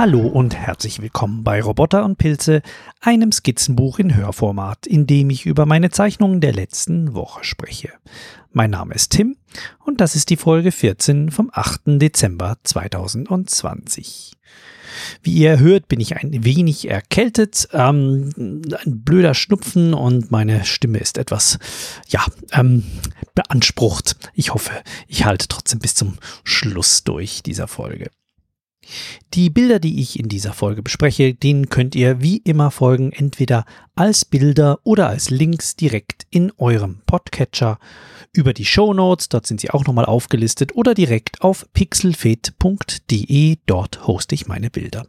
Hallo und herzlich willkommen bei Roboter und Pilze, einem Skizzenbuch in Hörformat, in dem ich über meine Zeichnungen der letzten Woche spreche. Mein Name ist Tim und das ist die Folge 14 vom 8. Dezember 2020. Wie ihr hört, bin ich ein wenig erkältet, ähm, ein blöder Schnupfen und meine Stimme ist etwas, ja, ähm, beansprucht. Ich hoffe, ich halte trotzdem bis zum Schluss durch dieser Folge. Die Bilder, die ich in dieser Folge bespreche, denen könnt ihr wie immer folgen, entweder als Bilder oder als Links direkt in eurem Podcatcher über die Show Notes, dort sind sie auch nochmal aufgelistet, oder direkt auf pixelfed.de, dort hoste ich meine Bilder.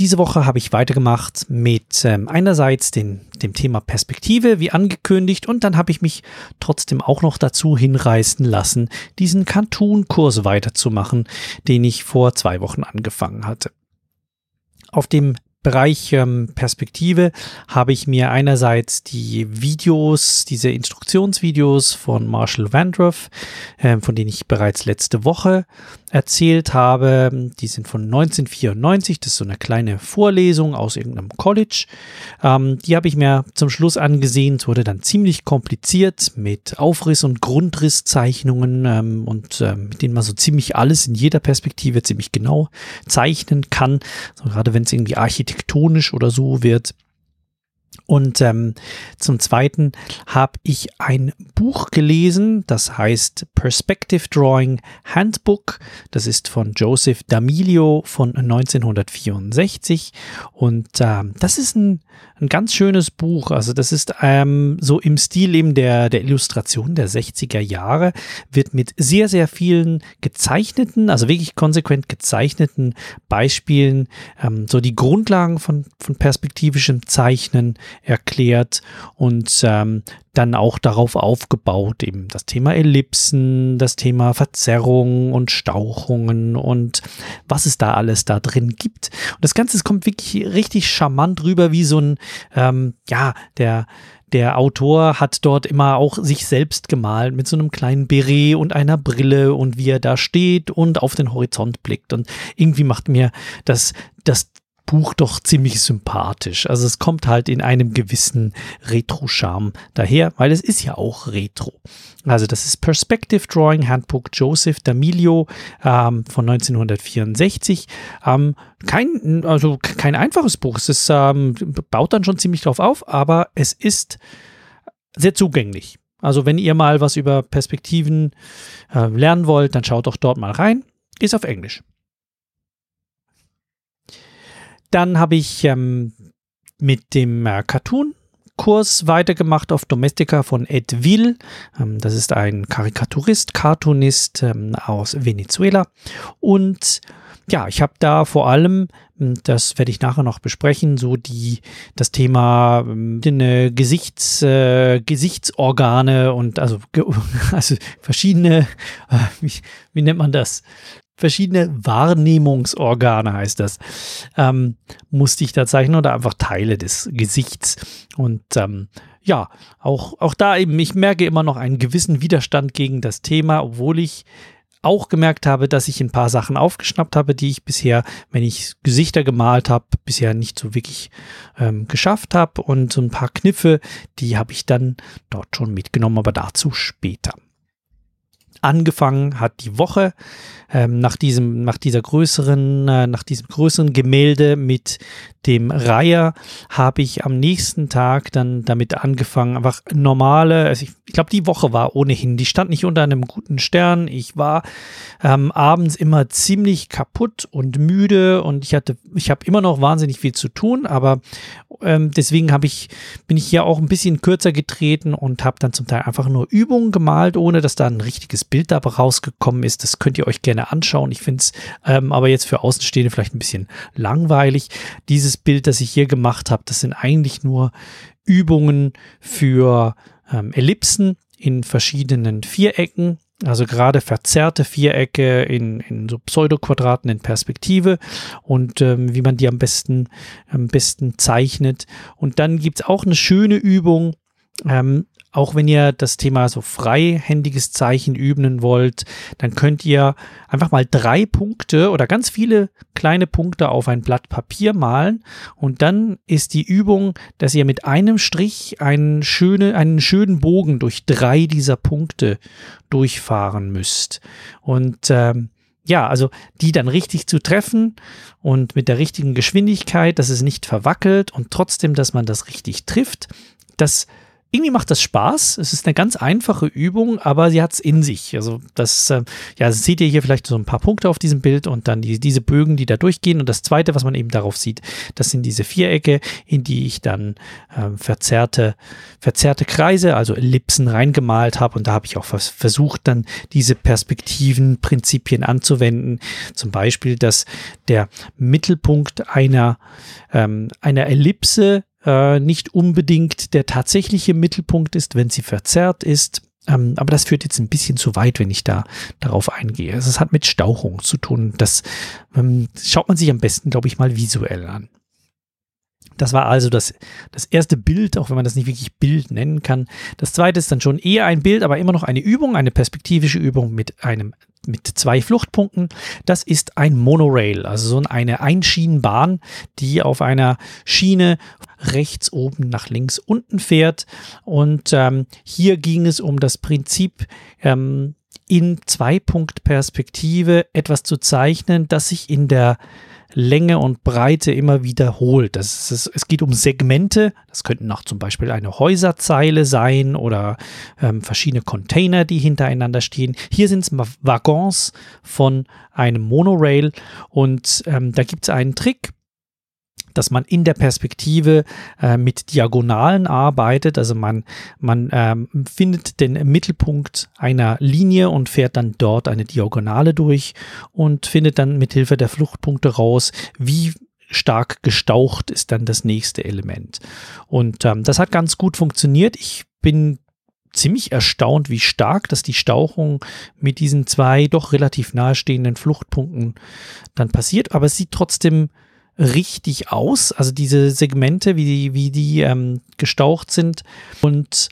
Diese Woche habe ich weitergemacht mit ähm, einerseits den, dem Thema Perspektive, wie angekündigt, und dann habe ich mich trotzdem auch noch dazu hinreißen lassen, diesen Cartoon-Kurs weiterzumachen, den ich vor zwei Wochen angefangen hatte. Auf dem Bereich ähm, Perspektive habe ich mir einerseits die Videos, diese Instruktionsvideos von Marshall Vandroff, äh, von denen ich bereits letzte Woche erzählt habe. Die sind von 1994. Das ist so eine kleine Vorlesung aus irgendeinem College. Ähm, die habe ich mir zum Schluss angesehen. Es wurde dann ziemlich kompliziert mit Aufriss- und Grundrisszeichnungen ähm, und ähm, mit denen man so ziemlich alles in jeder Perspektive ziemlich genau zeichnen kann. So, gerade wenn es irgendwie architektonisch oder so wird. Und ähm, zum Zweiten habe ich ein Buch gelesen, das heißt Perspective Drawing Handbook. Das ist von Joseph D'Amelio von 1964. Und ähm, das ist ein, ein ganz schönes Buch. Also das ist ähm, so im Stil eben der, der Illustration der 60er Jahre, wird mit sehr, sehr vielen gezeichneten, also wirklich konsequent gezeichneten Beispielen ähm, so die Grundlagen von, von perspektivischem Zeichnen erklärt und ähm, dann auch darauf aufgebaut, eben das Thema Ellipsen, das Thema Verzerrung und Stauchungen und was es da alles da drin gibt. Und das Ganze kommt wirklich richtig charmant rüber, wie so ein, ähm, ja, der, der Autor hat dort immer auch sich selbst gemalt mit so einem kleinen Beret und einer Brille und wie er da steht und auf den Horizont blickt. Und irgendwie macht mir das, das Buch doch ziemlich sympathisch. Also es kommt halt in einem gewissen Retro-Charme daher, weil es ist ja auch Retro. Also das ist Perspective Drawing Handbook Joseph D'Amelio ähm, von 1964. Ähm, kein, also kein einfaches Buch. Es ist, ähm, baut dann schon ziemlich drauf auf, aber es ist sehr zugänglich. Also wenn ihr mal was über Perspektiven äh, lernen wollt, dann schaut doch dort mal rein. Ist auf Englisch. Dann habe ich ähm, mit dem äh, Cartoon Kurs weitergemacht auf Domestika von Ed Will. Ähm, das ist ein Karikaturist, Cartoonist ähm, aus Venezuela. Und ja, ich habe da vor allem, hm, das werde ich nachher noch besprechen, so die das Thema äh, Gesichts, äh, Gesichtsorgane und also, also verschiedene, äh, wie, wie nennt man das? Verschiedene Wahrnehmungsorgane, heißt das, ähm, musste ich da zeichnen oder einfach Teile des Gesichts. Und ähm, ja, auch, auch da eben, ich merke immer noch einen gewissen Widerstand gegen das Thema, obwohl ich auch gemerkt habe, dass ich ein paar Sachen aufgeschnappt habe, die ich bisher, wenn ich Gesichter gemalt habe, bisher nicht so wirklich ähm, geschafft habe. Und so ein paar Kniffe, die habe ich dann dort schon mitgenommen, aber dazu später. Angefangen hat die Woche ähm, nach diesem, nach dieser größeren, äh, nach diesem größeren Gemälde mit dem Reiher habe ich am nächsten Tag dann damit angefangen, einfach normale, also ich, ich glaube, die Woche war ohnehin, die stand nicht unter einem guten Stern. Ich war ähm, abends immer ziemlich kaputt und müde und ich hatte, ich habe immer noch wahnsinnig viel zu tun, aber ähm, deswegen habe ich, bin ich hier auch ein bisschen kürzer getreten und habe dann zum Teil einfach nur Übungen gemalt, ohne dass da ein richtiges Bild dabei rausgekommen ist. Das könnt ihr euch gerne anschauen. Ich finde es ähm, aber jetzt für Außenstehende vielleicht ein bisschen langweilig. Dieses Bild, das ich hier gemacht habe, das sind eigentlich nur Übungen für ähm, Ellipsen in verschiedenen Vierecken. Also gerade verzerrte Vierecke in, in so Pseudoquadraten in Perspektive und ähm, wie man die am besten, am besten zeichnet. Und dann gibt es auch eine schöne Übung, ähm, auch wenn ihr das Thema so freihändiges Zeichen üben wollt, dann könnt ihr einfach mal drei Punkte oder ganz viele kleine Punkte auf ein Blatt Papier malen und dann ist die Übung, dass ihr mit einem Strich einen, schöne, einen schönen Bogen durch drei dieser Punkte durchfahren müsst. Und ähm, ja, also die dann richtig zu treffen und mit der richtigen Geschwindigkeit, dass es nicht verwackelt und trotzdem, dass man das richtig trifft, das irgendwie macht das Spaß. Es ist eine ganz einfache Übung, aber sie hat es in sich. Also das, äh, ja, seht ihr hier vielleicht so ein paar Punkte auf diesem Bild und dann die, diese Bögen, die da durchgehen. Und das Zweite, was man eben darauf sieht, das sind diese Vierecke, in die ich dann äh, verzerrte, verzerrte Kreise, also Ellipsen reingemalt habe. Und da habe ich auch versucht, dann diese Perspektivenprinzipien anzuwenden. Zum Beispiel, dass der Mittelpunkt einer, ähm, einer Ellipse äh, nicht unbedingt der tatsächliche Mittelpunkt ist, wenn sie verzerrt ist. Ähm, aber das führt jetzt ein bisschen zu weit, wenn ich da darauf eingehe. Also es hat mit Stauchung zu tun. Das ähm, schaut man sich am besten, glaube ich, mal visuell an. Das war also das, das erste Bild, auch wenn man das nicht wirklich Bild nennen kann. Das zweite ist dann schon eher ein Bild, aber immer noch eine Übung, eine perspektivische Übung mit einem mit zwei Fluchtpunkten. Das ist ein Monorail, also so eine Einschienenbahn, die auf einer Schiene rechts oben nach links unten fährt. Und ähm, hier ging es um das Prinzip, ähm, in Zwei-Punkt-Perspektive etwas zu zeichnen, das sich in der Länge und Breite immer wiederholt. Das ist, es geht um Segmente. Das könnten auch zum Beispiel eine Häuserzeile sein oder ähm, verschiedene Container, die hintereinander stehen. Hier sind es Waggons von einem Monorail und ähm, da gibt es einen Trick dass man in der Perspektive äh, mit Diagonalen arbeitet. Also man, man ähm, findet den Mittelpunkt einer Linie und fährt dann dort eine Diagonale durch und findet dann mit Hilfe der Fluchtpunkte raus, wie stark gestaucht ist dann das nächste Element. Und ähm, das hat ganz gut funktioniert. Ich bin ziemlich erstaunt, wie stark dass die Stauchung mit diesen zwei doch relativ nahestehenden Fluchtpunkten dann passiert. Aber es sieht trotzdem richtig aus. Also diese Segmente, wie die, wie die ähm, gestaucht sind. Und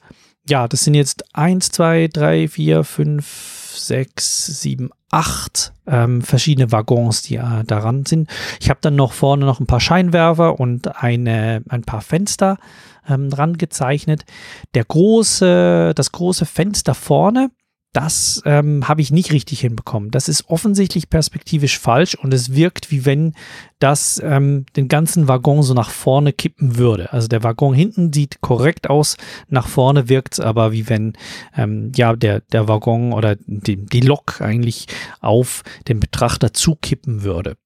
ja, das sind jetzt 1, 2, 3, 4, 5, 6, 7, 8 ähm, verschiedene Waggons, die äh, daran sind. Ich habe dann noch vorne noch ein paar Scheinwerfer und eine, ein paar Fenster ähm, dran gezeichnet. Der große, das große Fenster vorne, das ähm, habe ich nicht richtig hinbekommen. Das ist offensichtlich perspektivisch falsch und es wirkt, wie wenn das ähm, den ganzen Waggon so nach vorne kippen würde. Also der Waggon hinten sieht korrekt aus, nach vorne wirkt es aber wie wenn ähm, ja der, der Waggon oder die, die Lok eigentlich auf den Betrachter zukippen würde.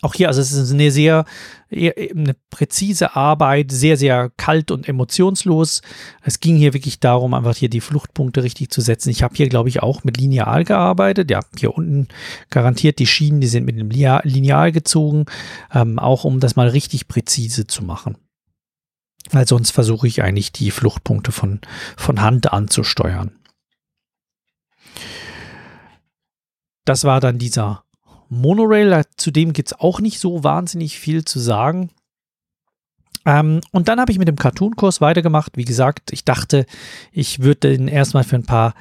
Auch hier, also es ist eine sehr eine präzise Arbeit, sehr, sehr kalt und emotionslos. Es ging hier wirklich darum, einfach hier die Fluchtpunkte richtig zu setzen. Ich habe hier, glaube ich, auch mit Lineal gearbeitet. Ja, hier unten garantiert die Schienen, die sind mit einem Lineal gezogen, ähm, auch um das mal richtig präzise zu machen. Weil sonst versuche ich eigentlich die Fluchtpunkte von, von Hand anzusteuern. Das war dann dieser Monorail, zudem gibt es auch nicht so wahnsinnig viel zu sagen. Ähm, und dann habe ich mit dem Cartoon-Kurs weitergemacht. Wie gesagt, ich dachte, ich würde den erstmal für ein paar,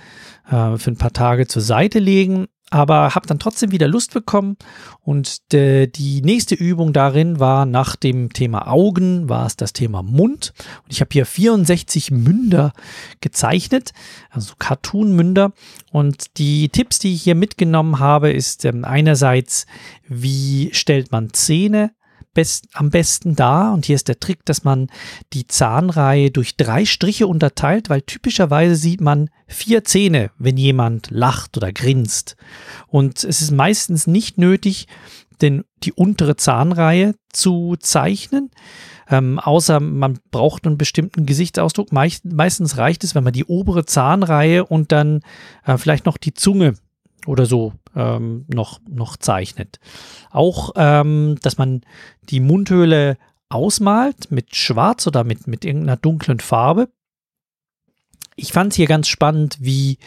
äh, für ein paar Tage zur Seite legen aber habe dann trotzdem wieder Lust bekommen. Und de, die nächste Übung darin war nach dem Thema Augen, war es das Thema Mund. Und ich habe hier 64 Münder gezeichnet, also Cartoon-Münder. Und die Tipps, die ich hier mitgenommen habe, ist ähm, einerseits, wie stellt man Zähne best, am besten da. Und hier ist der Trick, dass man die Zahnreihe durch drei Striche unterteilt, weil typischerweise sieht man vier Zähne, wenn jemand lacht oder grinst. Und es ist meistens nicht nötig, denn die untere Zahnreihe zu zeichnen. Ähm, außer man braucht einen bestimmten Gesichtsausdruck. Meist, meistens reicht es, wenn man die obere Zahnreihe und dann äh, vielleicht noch die Zunge oder so ähm, noch, noch zeichnet. Auch, ähm, dass man die Mundhöhle ausmalt mit Schwarz oder mit, mit irgendeiner dunklen Farbe. Ich fand es hier ganz spannend, wie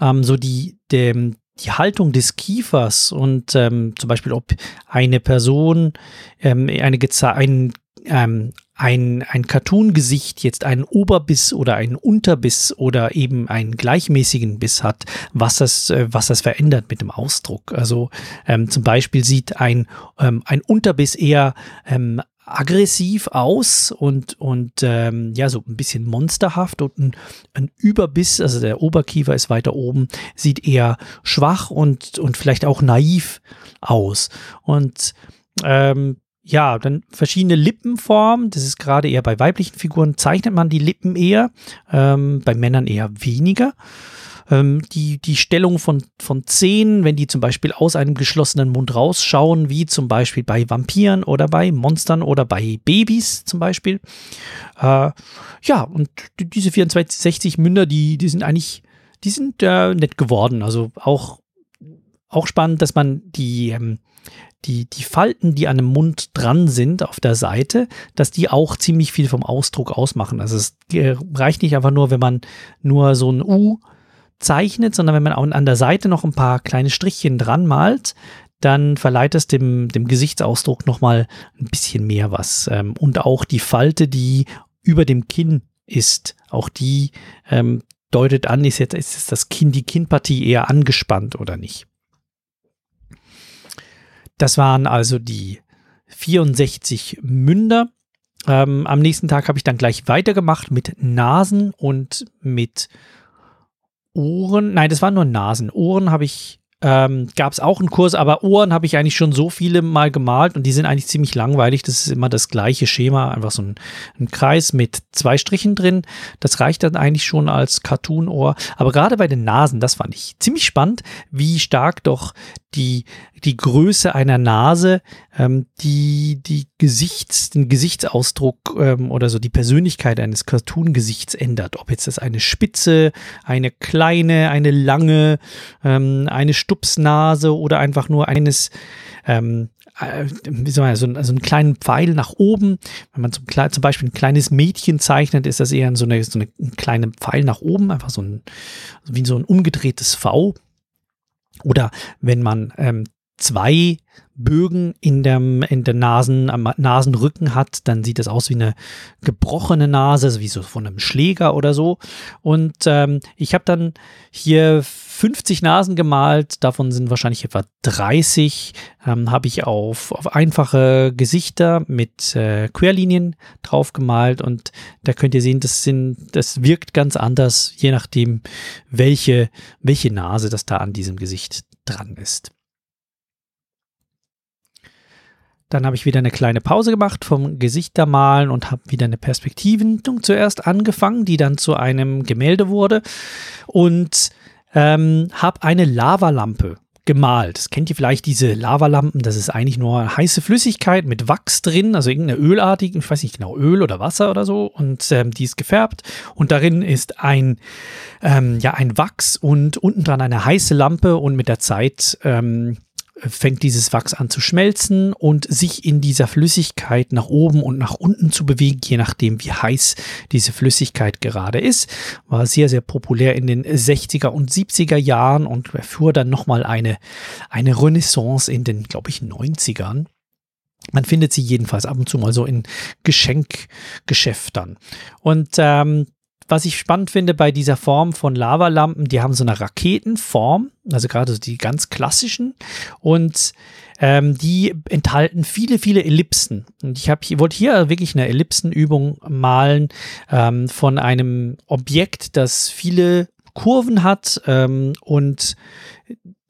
ähm, so die, dem, die Haltung des Kiefers und ähm, zum Beispiel, ob eine Person ähm, eine, ein ähm, ein, ein Cartoon-Gesicht jetzt einen Oberbiss oder einen Unterbiss oder eben einen gleichmäßigen Biss hat, was das, äh, was das verändert mit dem Ausdruck. Also ähm, zum Beispiel sieht ein, ähm, ein Unterbiss eher ähm, aggressiv aus und, und ähm, ja, so ein bisschen monsterhaft und ein, ein Überbiss, also der Oberkiefer ist weiter oben, sieht eher schwach und, und vielleicht auch naiv aus. Und ähm, ja, dann verschiedene Lippenformen. Das ist gerade eher bei weiblichen Figuren, zeichnet man die Lippen eher, ähm, bei Männern eher weniger. Ähm, die, die Stellung von, von Zähnen, wenn die zum Beispiel aus einem geschlossenen Mund rausschauen, wie zum Beispiel bei Vampiren oder bei Monstern oder bei Babys zum Beispiel. Äh, ja, und diese 64 Münder, die, die sind eigentlich, die sind äh, nett geworden. Also auch, auch spannend, dass man die, ähm, die, die Falten, die an dem Mund dran sind auf der Seite, dass die auch ziemlich viel vom Ausdruck ausmachen. Also es reicht nicht einfach nur, wenn man nur so ein U zeichnet, sondern wenn man auch an der Seite noch ein paar kleine Strichchen dran malt, dann verleiht es dem, dem Gesichtsausdruck nochmal ein bisschen mehr was. Ähm, und auch die Falte, die über dem Kinn ist, auch die ähm, deutet an, ist jetzt ist das Kinn, die Kinnpartie eher angespannt oder nicht. Das waren also die 64 Münder. Ähm, am nächsten Tag habe ich dann gleich weitergemacht mit Nasen und mit Ohren. Nein, das waren nur Nasen. Ohren habe ich ähm, gab es auch einen Kurs, aber Ohren habe ich eigentlich schon so viele mal gemalt und die sind eigentlich ziemlich langweilig. Das ist immer das gleiche Schema, einfach so ein, ein Kreis mit zwei Strichen drin. Das reicht dann eigentlich schon als Cartoon-Ohr. Aber gerade bei den Nasen, das fand ich ziemlich spannend, wie stark doch die, die Größe einer Nase, ähm, die, die Gesichts, den Gesichtsausdruck ähm, oder so die Persönlichkeit eines Cartoon-Gesichts ändert. Ob jetzt das eine spitze, eine kleine, eine lange, ähm, eine Stupsnase oder einfach nur eines, ähm, äh, wie soll man, so, so einen kleinen Pfeil nach oben. Wenn man zum, zum, Beispiel ein kleines Mädchen zeichnet, ist das eher so eine, so eine kleine Pfeil nach oben, einfach so ein, wie so ein umgedrehtes V. Oder wenn man ähm, zwei Bögen in dem, in der Nasen, am Nasenrücken hat, dann sieht es aus wie eine gebrochene Nase, also wie so von einem Schläger oder so. Und ähm, ich habe dann hier 50 Nasen gemalt, davon sind wahrscheinlich etwa 30, ähm, habe ich auf, auf einfache Gesichter mit äh, Querlinien drauf gemalt und da könnt ihr sehen, das sind, das wirkt ganz anders, je nachdem, welche, welche Nase das da an diesem Gesicht dran ist. Dann habe ich wieder eine kleine Pause gemacht vom Gesichtermalen und habe wieder eine Perspektivendung zuerst angefangen, die dann zu einem Gemälde wurde. Und ähm, habe eine Lavalampe gemalt. Das kennt ihr vielleicht, diese Lavalampen, das ist eigentlich nur heiße Flüssigkeit mit Wachs drin, also irgendeine ölartige, ich weiß nicht genau, Öl oder Wasser oder so. Und ähm, die ist gefärbt. Und darin ist ein, ähm, ja, ein Wachs und unten dran eine heiße Lampe. Und mit der Zeit ähm, fängt dieses Wachs an zu schmelzen und sich in dieser Flüssigkeit nach oben und nach unten zu bewegen, je nachdem, wie heiß diese Flüssigkeit gerade ist. War sehr, sehr populär in den 60er und 70er Jahren und erfuhr dann nochmal eine, eine Renaissance in den, glaube ich, 90ern. Man findet sie jedenfalls ab und zu mal so in Geschenkgeschäftern. Und ähm, was ich spannend finde bei dieser Form von Lavalampen, die haben so eine Raketenform, also gerade die ganz klassischen und ähm, die enthalten viele, viele Ellipsen. Und ich habe hier, wollte hier wirklich eine Ellipsenübung malen ähm, von einem Objekt, das viele Kurven hat ähm, und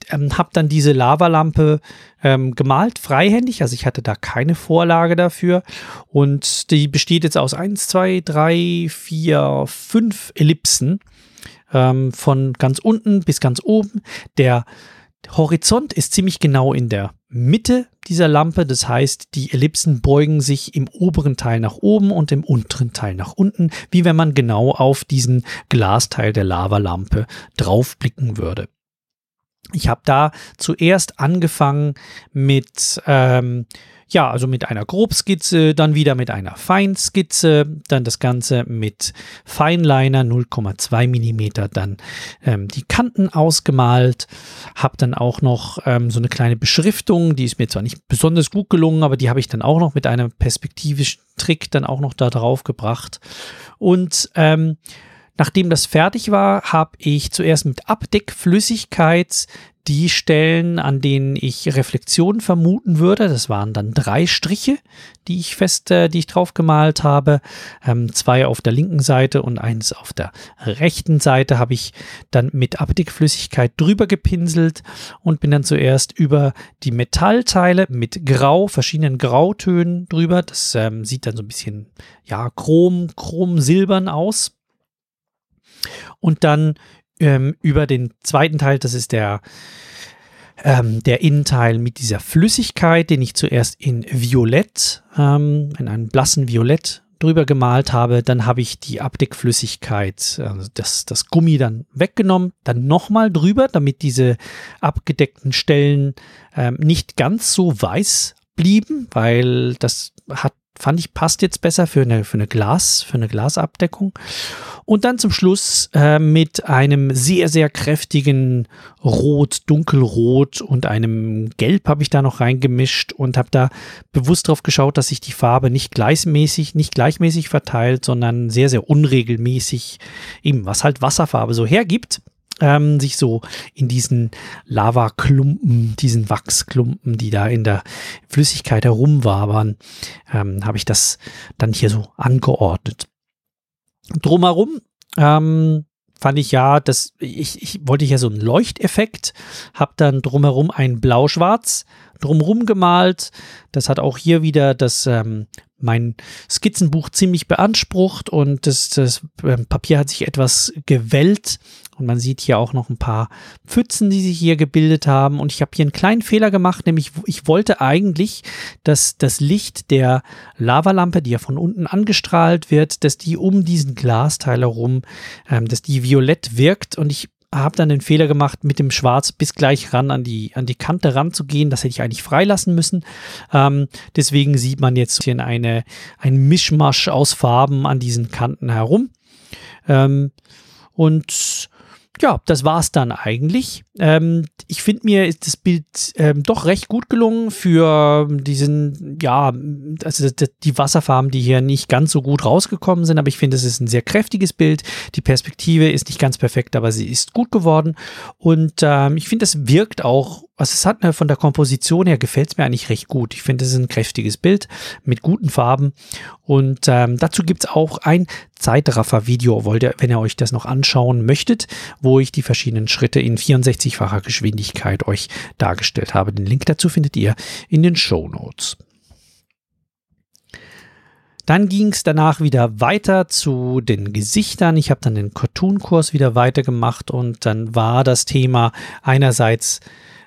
ähm, habe dann diese Lavalampe ähm, gemalt, freihändig. Also ich hatte da keine Vorlage dafür. Und die besteht jetzt aus 1, 2, 3, 4, 5 Ellipsen. Ähm, von ganz unten bis ganz oben. Der Horizont ist ziemlich genau in der Mitte dieser Lampe. Das heißt, die Ellipsen beugen sich im oberen Teil nach oben und im unteren Teil nach unten, wie wenn man genau auf diesen Glasteil der Lavalampe draufblicken würde. Ich habe da zuerst angefangen mit ähm, ja, also mit einer Grobskizze, dann wieder mit einer Feinskizze, dann das Ganze mit Feinliner 0,2 mm, dann ähm, die Kanten ausgemalt, habe dann auch noch ähm, so eine kleine Beschriftung, die ist mir zwar nicht besonders gut gelungen, aber die habe ich dann auch noch mit einem perspektivischen Trick dann auch noch da drauf gebracht. Und ähm, Nachdem das fertig war, habe ich zuerst mit Abdeckflüssigkeit die Stellen, an denen ich Reflexion vermuten würde. Das waren dann drei Striche, die ich fest, äh, die ich drauf gemalt habe. Ähm, zwei auf der linken Seite und eins auf der rechten Seite habe ich dann mit Abdeckflüssigkeit drüber gepinselt und bin dann zuerst über die Metallteile mit Grau, verschiedenen Grautönen drüber. Das ähm, sieht dann so ein bisschen, ja, chrom, chrom-silbern aus und dann ähm, über den zweiten Teil, das ist der, ähm, der Innenteil mit dieser Flüssigkeit, den ich zuerst in Violett, ähm, in einem blassen Violett drüber gemalt habe, dann habe ich die Abdeckflüssigkeit, also das, das Gummi dann weggenommen, dann nochmal drüber, damit diese abgedeckten Stellen ähm, nicht ganz so weiß blieben, weil das hat fand ich passt jetzt besser für eine, für eine Glas, für eine Glasabdeckung. Und dann zum Schluss äh, mit einem sehr, sehr kräftigen Rot, dunkelrot und einem Gelb habe ich da noch reingemischt und habe da bewusst drauf geschaut, dass sich die Farbe nicht gleichmäßig, nicht gleichmäßig verteilt, sondern sehr, sehr unregelmäßig, eben was halt Wasserfarbe so hergibt ähm, sich so in diesen Lavaklumpen, diesen Wachsklumpen, die da in der Flüssigkeit herumwabern, ähm, habe ich das dann hier so angeordnet. Drumherum ähm, fand ich ja, dass ich, ich wollte ja so einen Leuchteffekt, habe dann drumherum ein Blau-Schwarz drumherum gemalt. Das hat auch hier wieder das ähm, mein Skizzenbuch ziemlich beansprucht und das, das ähm, Papier hat sich etwas gewellt und man sieht hier auch noch ein paar Pfützen, die sich hier gebildet haben. Und ich habe hier einen kleinen Fehler gemacht, nämlich ich wollte eigentlich, dass das Licht der Lavalampe, die ja von unten angestrahlt wird, dass die um diesen Glasteil herum, ähm, dass die violett wirkt. Und ich habe dann den Fehler gemacht, mit dem Schwarz bis gleich ran an die, an die Kante ranzugehen. Das hätte ich eigentlich freilassen müssen. Ähm, deswegen sieht man jetzt hier eine, ein Mischmasch aus Farben an diesen Kanten herum. Ähm, und ja, das war's dann eigentlich. Ähm, ich finde mir ist das Bild ähm, doch recht gut gelungen für diesen, ja, also die Wasserfarben, die hier nicht ganz so gut rausgekommen sind, aber ich finde, es ist ein sehr kräftiges Bild. Die Perspektive ist nicht ganz perfekt, aber sie ist gut geworden. Und ähm, ich finde, es wirkt auch also es hat mir von der Komposition her gefällt es mir eigentlich recht gut. Ich finde, es ist ein kräftiges Bild mit guten Farben. Und ähm, dazu gibt es auch ein Zeitraffer-Video, wenn ihr euch das noch anschauen möchtet, wo ich die verschiedenen Schritte in 64-facher Geschwindigkeit euch dargestellt habe. Den Link dazu findet ihr in den Show Notes. Dann ging es danach wieder weiter zu den Gesichtern. Ich habe dann den Cartoon-Kurs wieder weitergemacht und dann war das Thema einerseits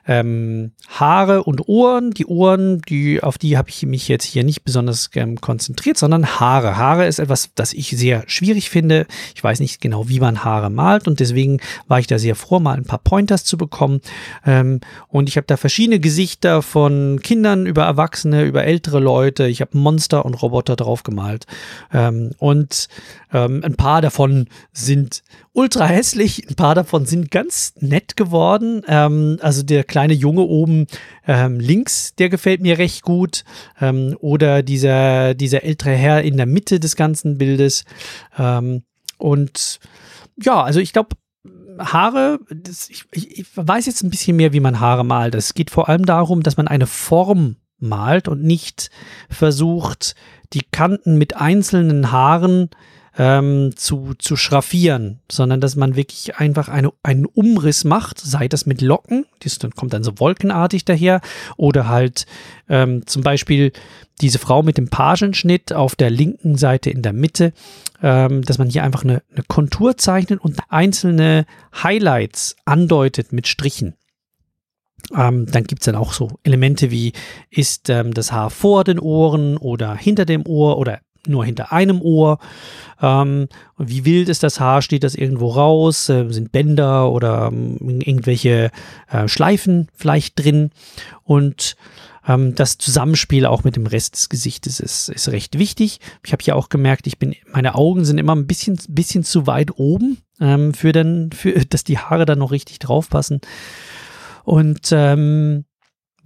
ähm, Haare und Ohren. Die Ohren, die, auf die habe ich mich jetzt hier nicht besonders ähm, konzentriert, sondern Haare. Haare ist etwas, das ich sehr schwierig finde. Ich weiß nicht genau, wie man Haare malt und deswegen war ich da sehr froh, mal ein paar Pointers zu bekommen. Ähm, und ich habe da verschiedene Gesichter von Kindern über Erwachsene, über ältere Leute. Ich habe Monster und Roboter drauf gemalt. Ähm, und ähm, ein paar davon sind ultra hässlich, ein paar davon sind ganz nett geworden. Ähm, also der kleine Junge oben ähm, links, der gefällt mir recht gut. Ähm, oder dieser, dieser ältere Herr in der Mitte des ganzen Bildes. Ähm, und ja, also ich glaube, Haare, das, ich, ich, weiß jetzt ein bisschen mehr, wie man Haare malt. Es geht vor allem darum, dass man eine Form malt und nicht versucht, die Kanten mit einzelnen Haaren ähm, zu, zu schraffieren, sondern dass man wirklich einfach eine, einen Umriss macht, sei das mit Locken, das dann kommt dann so wolkenartig daher, oder halt ähm, zum Beispiel diese Frau mit dem Pagenschnitt auf der linken Seite in der Mitte, ähm, dass man hier einfach eine, eine Kontur zeichnet und einzelne Highlights andeutet mit Strichen. Ähm, dann gibt es dann auch so Elemente wie, ist ähm, das Haar vor den Ohren oder hinter dem Ohr oder nur hinter einem Ohr. Ähm, wie wild ist das Haar? Steht das irgendwo raus? Äh, sind Bänder oder ähm, irgendwelche äh, Schleifen vielleicht drin? Und ähm, das Zusammenspiel auch mit dem Rest des Gesichtes ist, ist recht wichtig. Ich habe hier auch gemerkt, ich bin, meine Augen sind immer ein bisschen, bisschen zu weit oben, ähm, für dann, für, dass die Haare dann noch richtig draufpassen. Und ähm,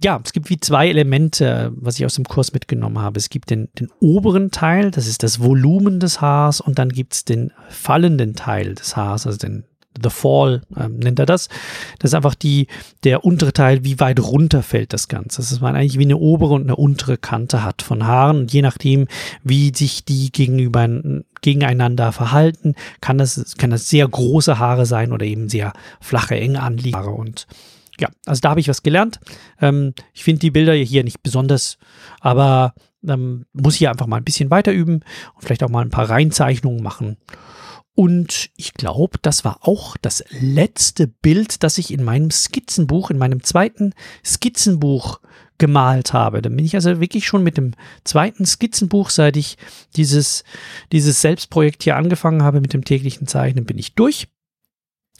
ja, es gibt wie zwei Elemente, was ich aus dem Kurs mitgenommen habe. Es gibt den, den oberen Teil, das ist das Volumen des Haars, und dann gibt es den fallenden Teil des Haars, also den The Fall ähm, nennt er das. Das ist einfach die, der untere Teil, wie weit runter fällt das Ganze. Das ist man eigentlich wie eine obere und eine untere Kante hat von Haaren. Und je nachdem, wie sich die gegenüber, gegeneinander verhalten, kann das, kann das sehr große Haare sein oder eben sehr flache, eng anliegende Haare. Und ja, also da habe ich was gelernt. Ähm, ich finde die Bilder hier nicht besonders, aber ähm, muss hier einfach mal ein bisschen weiter üben und vielleicht auch mal ein paar Reinzeichnungen machen. Und ich glaube, das war auch das letzte Bild, das ich in meinem Skizzenbuch, in meinem zweiten Skizzenbuch gemalt habe. Dann bin ich also wirklich schon mit dem zweiten Skizzenbuch, seit ich dieses, dieses Selbstprojekt hier angefangen habe mit dem täglichen Zeichnen, bin ich durch.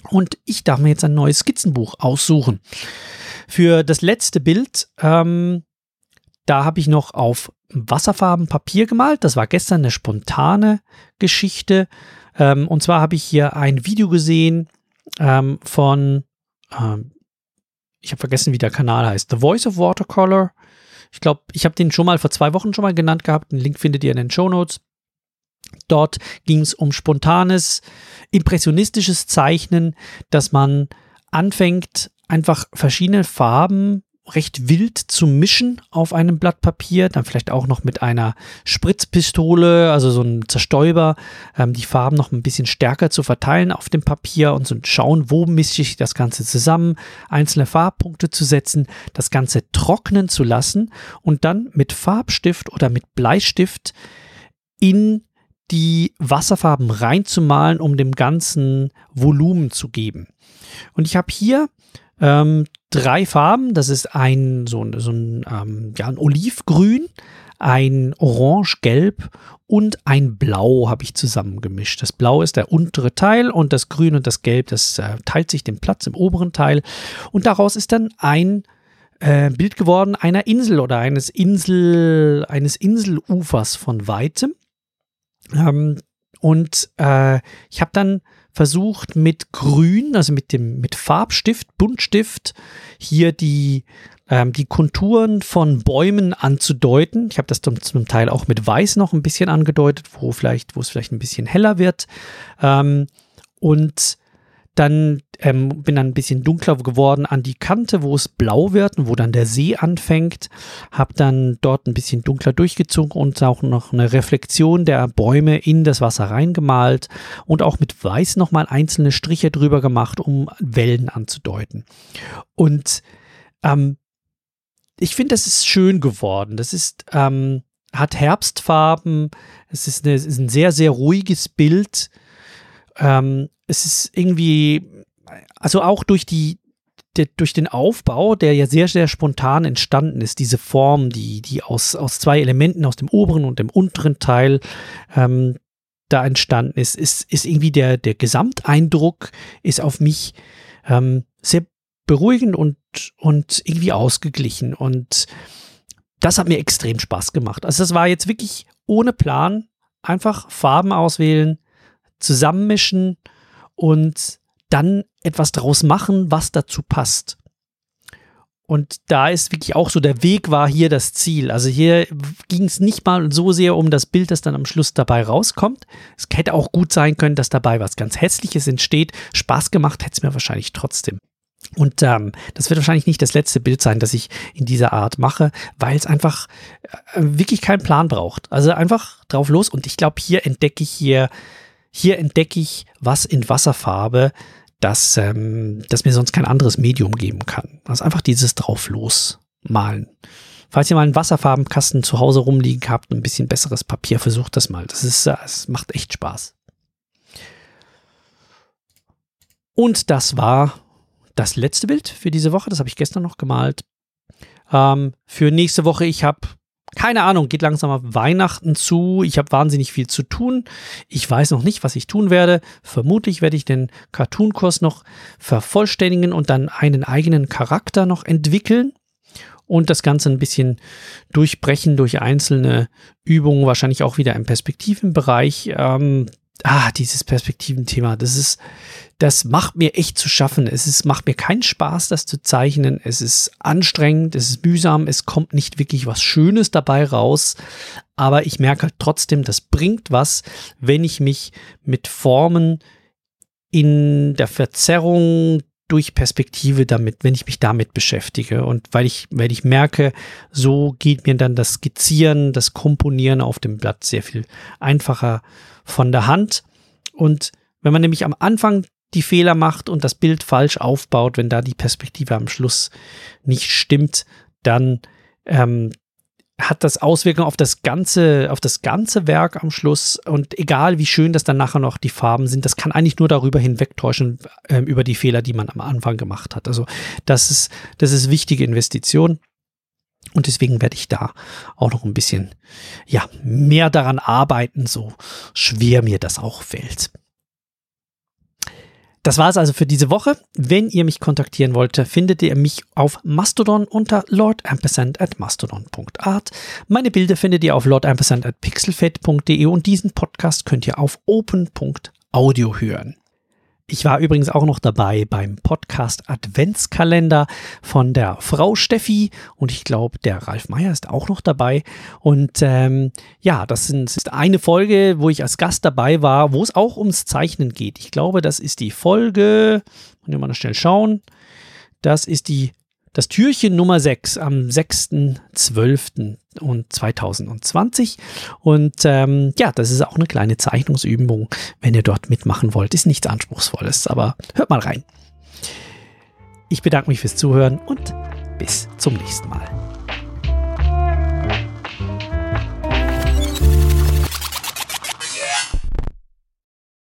Und ich darf mir jetzt ein neues Skizzenbuch aussuchen. Für das letzte Bild, ähm, da habe ich noch auf Wasserfarbenpapier gemalt. Das war gestern eine spontane Geschichte. Ähm, und zwar habe ich hier ein Video gesehen ähm, von, ähm, ich habe vergessen, wie der Kanal heißt, The Voice of Watercolor. Ich glaube, ich habe den schon mal vor zwei Wochen schon mal genannt gehabt. Den Link findet ihr in den Show Notes. Dort ging es um spontanes, impressionistisches Zeichnen, dass man anfängt, einfach verschiedene Farben recht wild zu mischen auf einem Blatt Papier, dann vielleicht auch noch mit einer Spritzpistole, also so ein Zerstäuber, ähm, die Farben noch ein bisschen stärker zu verteilen auf dem Papier und so schauen, wo mische ich das Ganze zusammen, einzelne Farbpunkte zu setzen, das Ganze trocknen zu lassen und dann mit Farbstift oder mit Bleistift in die Wasserfarben reinzumalen, um dem ganzen Volumen zu geben. Und ich habe hier ähm, drei Farben. Das ist ein so, so ein, ähm, ja, ein Olivgrün, ein Orange-Gelb und ein Blau habe ich zusammengemischt. Das Blau ist der untere Teil und das Grün und das Gelb, das äh, teilt sich den Platz im oberen Teil. Und daraus ist dann ein äh, Bild geworden einer Insel oder eines Insel, eines Inselufers von weitem. Ähm, und äh, ich habe dann versucht mit Grün, also mit dem mit Farbstift, Buntstift, hier die ähm, die Konturen von Bäumen anzudeuten. Ich habe das dann zum Teil auch mit Weiß noch ein bisschen angedeutet, wo vielleicht, wo es vielleicht ein bisschen heller wird. Ähm, und dann ähm, bin dann ein bisschen dunkler geworden an die Kante, wo es blau wird und wo dann der See anfängt. Habe dann dort ein bisschen dunkler durchgezogen und auch noch eine Reflexion der Bäume in das Wasser reingemalt und auch mit Weiß nochmal einzelne Striche drüber gemacht, um Wellen anzudeuten. Und ähm, ich finde, das ist schön geworden. Das ist, ähm, hat Herbstfarben. Es ist, eine, es ist ein sehr, sehr ruhiges Bild. Ähm, es ist irgendwie, also auch durch die, der, durch den Aufbau, der ja sehr, sehr spontan entstanden ist, diese Form, die, die aus, aus zwei Elementen, aus dem oberen und dem unteren Teil ähm, da entstanden ist, ist, ist irgendwie der, der Gesamteindruck ist auf mich ähm, sehr beruhigend und, und irgendwie ausgeglichen. Und das hat mir extrem Spaß gemacht. Also das war jetzt wirklich ohne Plan, einfach Farben auswählen, zusammenmischen und dann etwas draus machen, was dazu passt. Und da ist wirklich auch so, der Weg war hier das Ziel. Also hier ging es nicht mal so sehr um das Bild, das dann am Schluss dabei rauskommt. Es hätte auch gut sein können, dass dabei was ganz Hässliches entsteht. Spaß gemacht hätte es mir wahrscheinlich trotzdem. Und ähm, das wird wahrscheinlich nicht das letzte Bild sein, das ich in dieser Art mache, weil es einfach äh, wirklich keinen Plan braucht. Also einfach drauf los. Und ich glaube, hier entdecke ich hier hier entdecke ich was in Wasserfarbe, das, ähm, das mir sonst kein anderes Medium geben kann. Also einfach dieses drauf losmalen. Falls ihr mal einen Wasserfarbenkasten zu Hause rumliegen habt ein bisschen besseres Papier, versucht das mal. Das ist, es macht echt Spaß. Und das war das letzte Bild für diese Woche. Das habe ich gestern noch gemalt. Ähm, für nächste Woche, ich habe keine Ahnung, geht langsam auf Weihnachten zu. Ich habe wahnsinnig viel zu tun. Ich weiß noch nicht, was ich tun werde. Vermutlich werde ich den Cartoon-Kurs noch vervollständigen und dann einen eigenen Charakter noch entwickeln und das Ganze ein bisschen durchbrechen durch einzelne Übungen, wahrscheinlich auch wieder im Perspektivenbereich. Ähm, ah, dieses Perspektiventhema, das ist, das macht mir echt zu schaffen. Es ist, macht mir keinen Spaß, das zu zeichnen. Es ist anstrengend, es ist mühsam, es kommt nicht wirklich was Schönes dabei raus. Aber ich merke halt trotzdem, das bringt was, wenn ich mich mit Formen in der Verzerrung durch Perspektive damit, wenn ich mich damit beschäftige und weil ich, weil ich merke, so geht mir dann das Skizzieren, das Komponieren auf dem Blatt sehr viel einfacher von der Hand. Und wenn man nämlich am Anfang die Fehler macht und das Bild falsch aufbaut, wenn da die Perspektive am Schluss nicht stimmt, dann ähm, hat das Auswirkungen auf das ganze, auf das ganze Werk am Schluss. Und egal wie schön das dann nachher noch die Farben sind, das kann eigentlich nur darüber hinwegtäuschen, äh, über die Fehler, die man am Anfang gemacht hat. Also das ist, das ist wichtige Investition. Und deswegen werde ich da auch noch ein bisschen, ja, mehr daran arbeiten, so schwer mir das auch fällt. Das war es also für diese Woche. Wenn ihr mich kontaktieren wollt, findet ihr mich auf Mastodon unter lordampersand at mastodon.art. Meine Bilder findet ihr auf lordampersand at pixelfed.de und diesen Podcast könnt ihr auf open.audio hören. Ich war übrigens auch noch dabei beim Podcast Adventskalender von der Frau Steffi und ich glaube, der Ralf Meyer ist auch noch dabei. Und ähm, ja, das, sind, das ist eine Folge, wo ich als Gast dabei war, wo es auch ums Zeichnen geht. Ich glaube, das ist die Folge, wollen wir mal schnell schauen. Das ist die das Türchen Nummer 6 am 6.12.2020. Und ähm, ja, das ist auch eine kleine Zeichnungsübung, wenn ihr dort mitmachen wollt. Ist nichts Anspruchsvolles, aber hört mal rein. Ich bedanke mich fürs Zuhören und bis zum nächsten Mal.